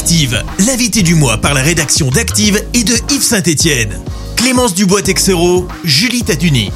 Active, l'invité du mois par la rédaction d'Active et de Yves Saint-Étienne. Clémence Dubois-Texero, Julie Taduni.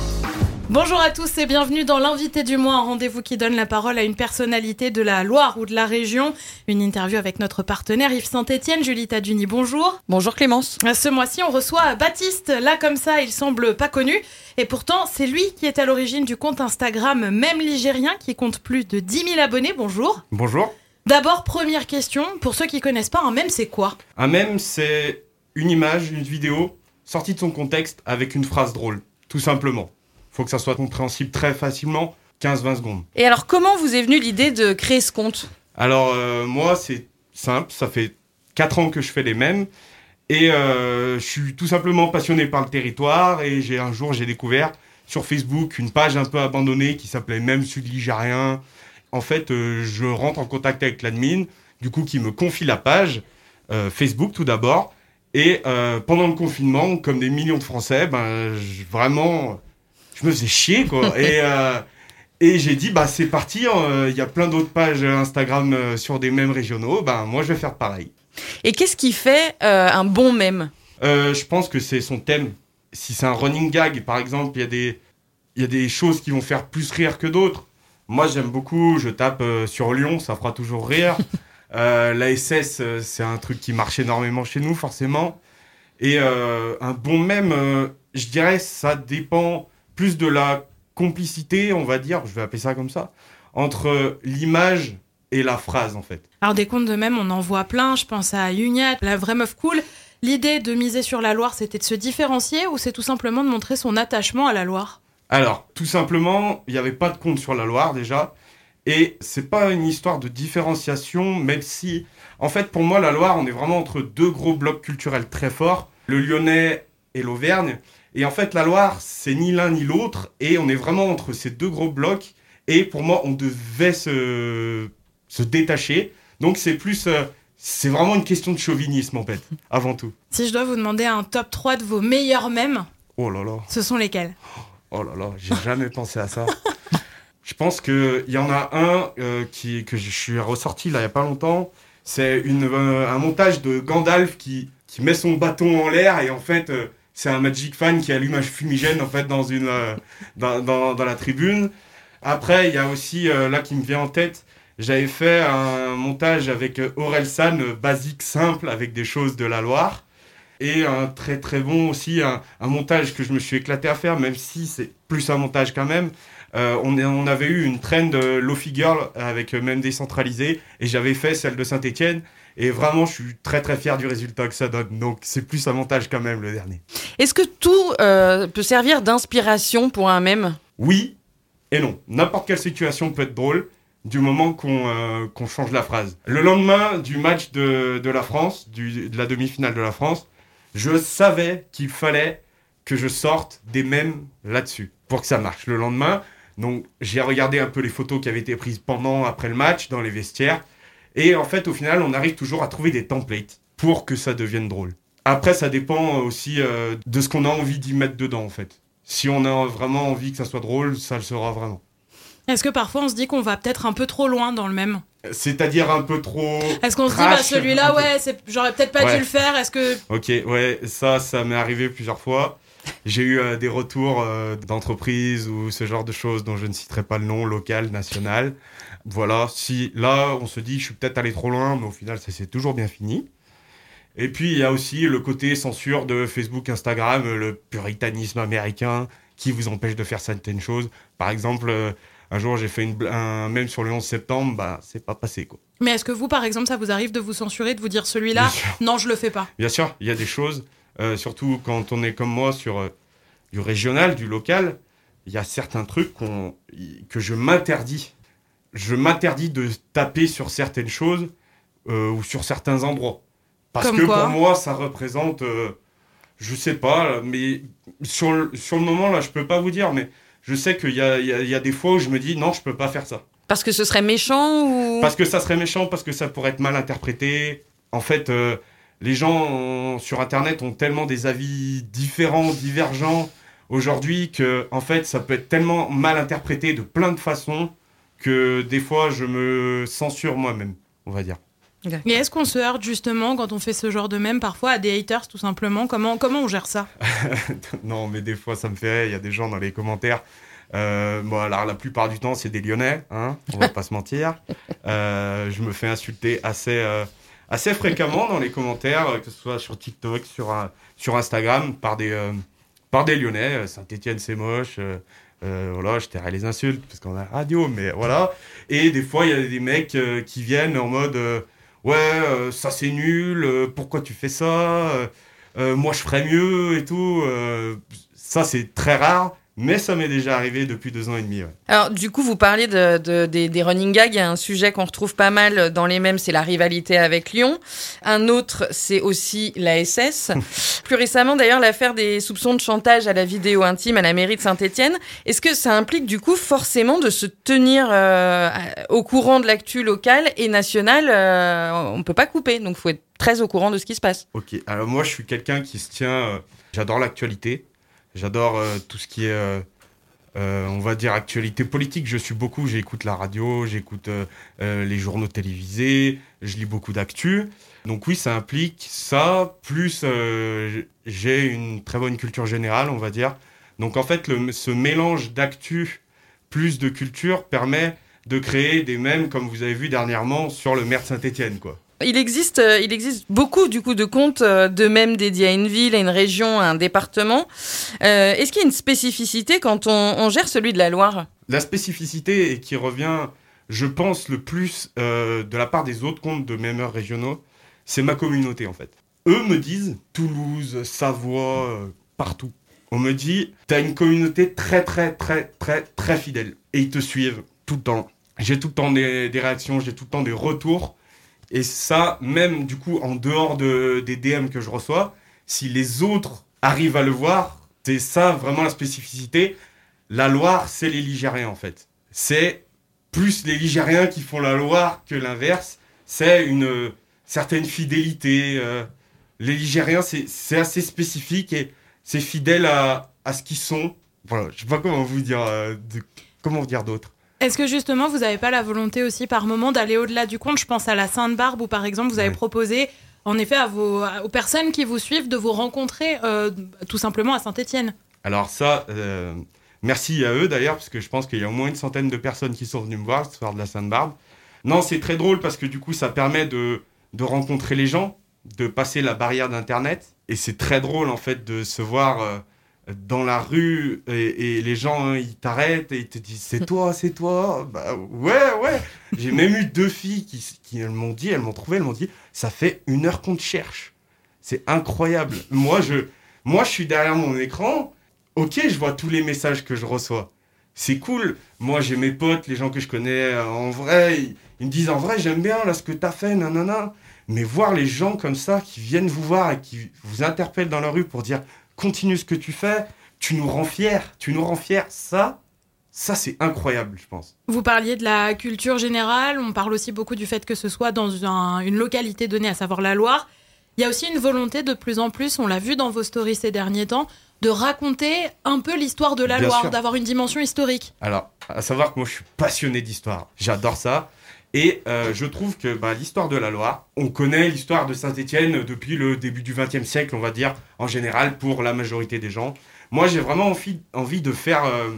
Bonjour à tous et bienvenue dans l'invité du mois, un rendez-vous qui donne la parole à une personnalité de la Loire ou de la région. Une interview avec notre partenaire Yves Saint-Etienne, Julie Taduni, bonjour. Bonjour Clémence. Ce mois-ci, on reçoit Baptiste. Là, comme ça, il semble pas connu. Et pourtant, c'est lui qui est à l'origine du compte Instagram Même Ligérien qui compte plus de 10 000 abonnés. Bonjour. Bonjour. D'abord, première question, pour ceux qui connaissent pas, un mème, c'est quoi? Un mème, c'est une image, une vidéo sortie de son contexte avec une phrase drôle, tout simplement faut que ça soit compréhensible très facilement, 15-20 secondes. Et alors, comment vous est venue l'idée de créer ce compte? Alors, euh, moi, c'est simple, ça fait 4 ans que je fais les mêmes. Et euh, je suis tout simplement passionné par le territoire. Et j'ai un jour, j'ai découvert sur Facebook une page un peu abandonnée qui s'appelait Même Sud Ligérien. En fait, euh, je rentre en contact avec l'admin, du coup, qui me confie la page. Facebook tout d'abord. Et pendant le confinement, comme des millions de Français, ben, vraiment, je me faisais chier, quoi. et, euh, et j'ai dit, bah, c'est parti, hein. il y a plein d'autres pages Instagram euh, sur des mèmes régionaux, bah, moi, je vais faire pareil. Et qu'est-ce qui fait euh, un bon mème? Je pense que c'est son thème. Si c'est un running gag, par exemple, il y, a des, y a des choses qui vont faire plus rire que d'autres. Moi, j'aime beaucoup, je tape sur Lyon, ça fera toujours rire. la SS, c'est un truc qui marche énormément chez nous, forcément. Et un bon mème, je dirais, ça dépend plus de la complicité, on va dire, je vais appeler ça comme ça, entre l'image et la phrase en fait. Alors des comptes de même, on en voit plein, je pense à Yunia, la vraie meuf cool. L'idée de miser sur la Loire, c'était de se différencier ou c'est tout simplement de montrer son attachement à la Loire? Alors, tout simplement, il n'y avait pas de compte sur la Loire déjà. Et c'est pas une histoire de différenciation, même si, en fait, pour moi, la Loire, on est vraiment entre deux gros blocs culturels très forts, le Lyonnais et l'Auvergne. Et en fait, la Loire, c'est ni l'un ni l'autre. Et on est vraiment entre ces deux gros blocs. Et pour moi, on devait se, se détacher. Donc c'est plus... Euh, c'est vraiment une question de chauvinisme, en fait, avant tout. Si je dois vous demander un top 3 de vos meilleurs mèmes, oh là là. ce sont lesquels? Oh là là, j'ai jamais pensé à ça. Je pense qu'il y en a un euh, qui, que je suis ressorti là il n'y a pas longtemps. C'est euh, un montage de Gandalf qui, qui met son bâton en l'air et en fait c'est un Magic fan qui allume un fumigène en fait dans une euh, dans, dans, la tribune. Après, il y a aussi euh, là qui me vient en tête, j'avais fait un montage avec euh, Aurel San, basique simple avec des choses de la Loire. Et un très très bon aussi, un, un montage que je me suis éclaté à faire, même si c'est plus un montage quand même. on, on, avait eu une trend de Lofi Girl avec même décentralisé et j'avais fait celle de Saint-Etienne et vraiment, je suis très très fier du résultat que ça donne. Donc c'est plus un montage quand même le dernier. Est-ce que tout euh, peut servir d'inspiration pour un mème? Oui et non. N'importe quelle situation peut être drôle du moment qu'on euh, change la phrase. Le lendemain du match de, de la France, du, de la demi-finale de la France, je savais qu'il fallait que je sorte des mèmes là-dessus pour que ça marche. Le lendemain, donc j'ai regardé un peu les photos qui avaient été prises pendant, après le match, dans les vestiaires. Et en fait, au final, on arrive toujours à trouver des templates pour que ça devienne drôle. Après, ça dépend aussi euh, de ce qu'on a envie d'y mettre dedans, en fait. Si on a vraiment envie que ça soit drôle, ça le sera vraiment. Est-ce que parfois on se dit qu'on va peut-être un peu trop loin dans le même C'est-à-dire un peu trop. Est-ce qu'on se dit, bah celui-là, ouais, j'aurais peut-être pas dû le faire Est-ce que. Ok, ouais, ça, ça m'est arrivé plusieurs fois. J'ai eu euh, des retours euh, d'entreprises ou ce genre de choses dont je ne citerai pas le nom, local, national. Voilà, si là on se dit je suis peut-être allé trop loin, mais au final ça s'est toujours bien fini. Et puis il y a aussi le côté censure de Facebook, Instagram, le puritanisme américain qui vous empêche de faire certaines choses. Par exemple, euh, un jour j'ai fait une, un même sur le 11 septembre, bah c'est pas passé quoi. Mais est-ce que vous par exemple ça vous arrive de vous censurer, de vous dire celui-là, non je le fais pas Bien sûr, il y a des choses euh, surtout quand on est comme moi sur euh, du régional, du local, il y a certains trucs que je m'interdis. Je m'interdis de taper sur certaines choses euh, ou sur certains endroits. Parce que pour moi, ça représente, je sais pas, mais sur le, sur le moment, là, je peux pas vous dire, mais je sais qu'il y a, y, y a, des fois où je me dis, non, je peux pas faire ça. Parce que ce serait méchant ou... Parce que ça serait méchant, parce que ça pourrait être mal interprété. En fait, les gens sur Internet ont tellement des avis différents, divergents aujourd'hui que, en fait, ça peut être tellement mal interprété de plein de façons que des fois, je me censure moi-même, on va dire. Et est-ce qu'on se heurte justement quand on fait ce genre de même parfois à des haters tout simplement? Comment, comment on gère ça? Non, mais des fois ça me fait, il y a des gens dans les commentaires. Euh, bon, alors la plupart du temps c'est des Lyonnais, hein, on va pas se mentir. Euh, je me fais insulter assez, euh, assez fréquemment dans les commentaires, que ce soit sur TikTok, sur, euh, sur Instagram, par des, euh, par des Lyonnais. Saint-Etienne c'est moche. euh, euh, voilà, je tairai les insultes parce qu'on a la radio, mais voilà. Et des fois, il y a des mecs euh, qui viennent en mode euh, Ouais, euh, ça c'est nul, euh, pourquoi tu fais ça Euh, Moi je ferais mieux et tout. ça c'est très rare, mais ça m'est déjà arrivé depuis deux ans et demi. ouais. Alors, du coup, vous parlez de, de- des, des running gags. Il y a un sujet qu'on retrouve pas mal dans les mêmes, c'est la rivalité avec Lyon. Un autre, c'est aussi la SS. Plus récemment, d'ailleurs, l'affaire des soupçons de chantage à la vidéo intime à la mairie de Saint-Etienne. Est-ce que ça implique, du coup, forcément de se tenir euh, au courant de l'actu locale et nationale euh, On peut pas couper, donc faut être très au courant de ce qui se passe. Ok, alors moi je suis quelqu'un qui se tient. euh, J'adore l'actualité. J'adore euh, tout ce qui est, euh, euh, on va dire, actualité politique. Je suis beaucoup, j'écoute la radio, j'écoute les journaux télévisés, je lis beaucoup d'actu. Donc oui, ça implique ça, plus j'ai une très bonne culture générale, on va dire. Donc en fait, ce mélange d'actu plus de culture permet de créer des mèmes, comme vous avez vu dernièrement, sur le maire de Saint-Etienne, quoi. Il existe, euh, il existe beaucoup du coup de comptes euh, de même dédiés à une ville, à une région, à un département. Euh, Est-ce qu'il y a une spécificité quand on, on gère celui de la Loire? La spécificité et qui revient, je pense, le plus euh, de la part des autres comptes de mémeurs régionaux, c'est ma communauté en fait. Eux me disent, Toulouse, Savoie, euh, partout. On me dit, t'as une communauté très très très très très fidèle. Et ils te suivent tout le temps. J'ai tout le temps des, réactions, j'ai tout le temps des retours. Et ça, même du coup, en dehors de, des DM que je reçois, si les autres arrivent à le voir, c'est ça vraiment la spécificité. La Loire, c'est les Ligériens en fait. C'est plus les Ligériens qui font la Loire que l'inverse. C'est une euh, certaine fidélité. euh, les Ligériens, c'est assez spécifique et c'est fidèle à, ce qu'ils sont. Voilà, je sais pas comment vous dire, euh, comment vous dire d'autre. Est-ce que justement vous n'avez pas la volonté aussi par moment d'aller au-delà du compte? Je pense à la Sainte-Barbe où par exemple vous avez proposé en effet à vos, aux personnes qui vous suivent de vous rencontrer euh, tout simplement à Saint-Étienne. Alors ça, euh, merci à eux d'ailleurs, parce que je pense qu'il y a au moins une centaine de personnes qui sont venues me voir ce soir de la Sainte-Barbe. Non, c'est très drôle parce que du coup, ça permet de, de rencontrer les gens, de passer la barrière d'Internet. Et c'est très drôle en fait de se voir euh, dans la rue et, et les gens, hein, ils t'arrêtent et ils te disent c'est toi, c'est toi. Bah ouais, ouais. J'ai même eu deux filles qui, qui m'ont dit, elles m'ont trouvé, elles m'ont dit ça fait une heure qu'on te cherche. C'est incroyable. Moi, je, moi, je suis derrière mon écran. Ok, je vois tous les messages que je reçois. C'est cool. Moi, j'ai mes potes, les gens que je connais euh, en vrai. Ils, ils me disent en vrai, j'aime bien là ce que t'as fait, nanana. Mais voir les gens comme ça qui viennent vous voir et qui vous interpellent dans la rue pour dire continue ce que tu fais, tu nous rends fiers, tu nous rends fiers. Ça, ça c'est incroyable, je pense. Vous parliez de la culture générale, on parle aussi beaucoup du fait que ce soit dans un- une localité donnée, à savoir la Loire. Il y a aussi une volonté de plus en plus, on l'a vu dans vos stories ces derniers temps, de raconter un peu l'histoire de la Bien Loire, d'avoir une dimension historique. Alors, à savoir que moi, je suis passionné d'histoire. J'adore ça. Et euh, je trouve que bah, l'histoire de la Loire, on connaît l'histoire de Saint-Étienne depuis le début du XXe siècle, on va dire, en général, pour la majorité des gens. Moi, j'ai vraiment envie, de faire euh,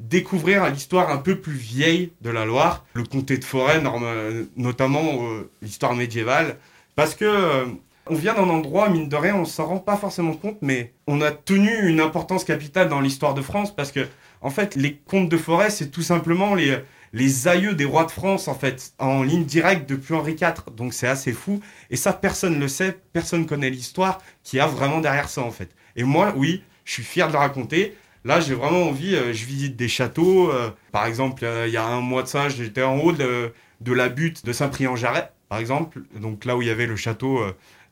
découvrir l'histoire un peu plus vieille de la Loire, le comté de Forêt, norma- notamment euh, l'histoire médiévale, parce que euh, on vient d'un endroit, mine de rien, on s'en rend pas forcément compte, mais on a tenu une importance capitale dans l'histoire de France, parce que en fait, les comtes de forêt, c'est tout simplement les, les aïeux des rois de France, en fait, en ligne directe depuis Henri IV. Donc c'est assez fou. Et ça, personne ne le sait, personne connaît l'histoire qui a vraiment derrière ça, en fait. Et moi, oui, je suis fier de le raconter. Là, j'ai vraiment envie, euh, je visite des châteaux. euh, par exemple, euh, il y a un mois de ça, j'étais en haut de, la butte de Saint-Prix-en-Jarret, par exemple. Donc là où il y avait le château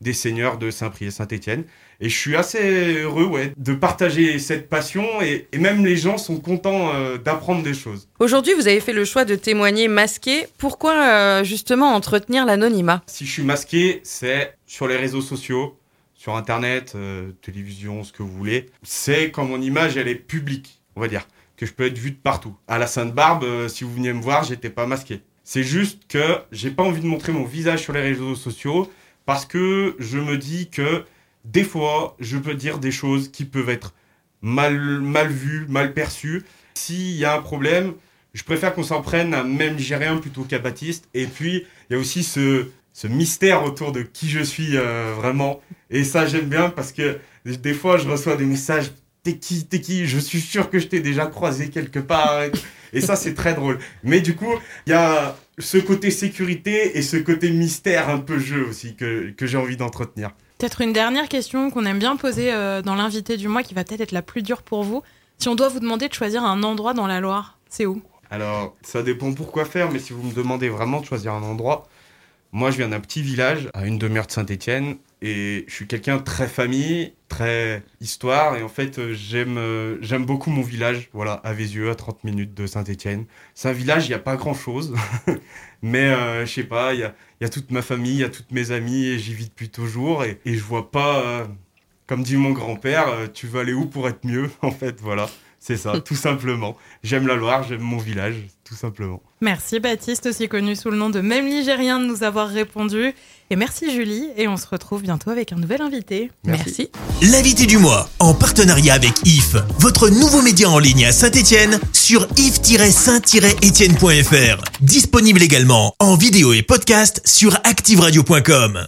des seigneurs de Saint-Prix et Saint-Étienne. Et je suis assez heureux ouais, de partager cette passion et, et même les gens sont contents euh, d'apprendre des choses. Aujourd'hui, vous avez fait le choix de témoigner masqué. Pourquoi euh, justement entretenir l'anonymat? Si je suis masqué, c'est sur les réseaux sociaux, sur Internet, euh, télévision, ce que vous voulez. C'est quand mon image, elle est publique, on va dire, que je peux être vu de partout. À la Sainte-Barbe, si vous veniez me voir, j'étais pas masqué. C'est juste que j'ai pas envie de montrer mon visage sur les réseaux sociaux parce que je me dis que des fois, je peux dire des choses qui peuvent être mal, vues, mal perçues. S'il y a un problème, je préfère qu'on s'en prenne à même Gérien plutôt qu'à Baptiste. Et puis, il y a aussi ce, ce mystère autour de qui je suis euh, vraiment. Et ça, j'aime bien parce que des fois, je reçois des messages T'es qui T'es qui? Je suis sûr que je t'ai déjà croisé quelque part. Et ça, c'est très drôle. Mais du coup, il y a ce côté sécurité et ce côté mystère un peu jeu aussi que, que j'ai envie d'entretenir. Peut-être une dernière question qu'on aime bien poser euh, dans l'invité du mois qui va peut-être être la plus dure pour vous. Si on doit vous demander de choisir un endroit dans la Loire, c'est où? Alors, ça dépend pourquoi faire, mais si vous me demandez vraiment de choisir un endroit, moi je viens d'un petit village à une demi-heure de Saint-Étienne et je suis quelqu'un de très famille, très histoire et en fait euh, j'aime euh, j'aime beaucoup mon village, voilà, à Vézieux, à 30 minutes de Saint-Étienne. C'est un village, il n'y a pas grand-chose, mais euh, je sais pas, il y a, y a toute ma famille, il y a toutes mes amis et j'y vis depuis toujours et, et je vois pas, comme dit mon grand-père, tu veux aller où pour être mieux en fait, voilà. C'est ça, tout simplement. J'aime la Loire, j'aime mon village, tout simplement. Merci Baptiste, aussi connu sous le nom de Même Ligérien, de nous avoir répondu. Et merci Julie, et on se retrouve bientôt avec un nouvel invité. Merci. L'invité du mois, en partenariat avec IF, votre nouveau média en ligne à Saint-Étienne, sur if-saint-étienne.fr. Disponible également en vidéo et podcast sur activeradio.com.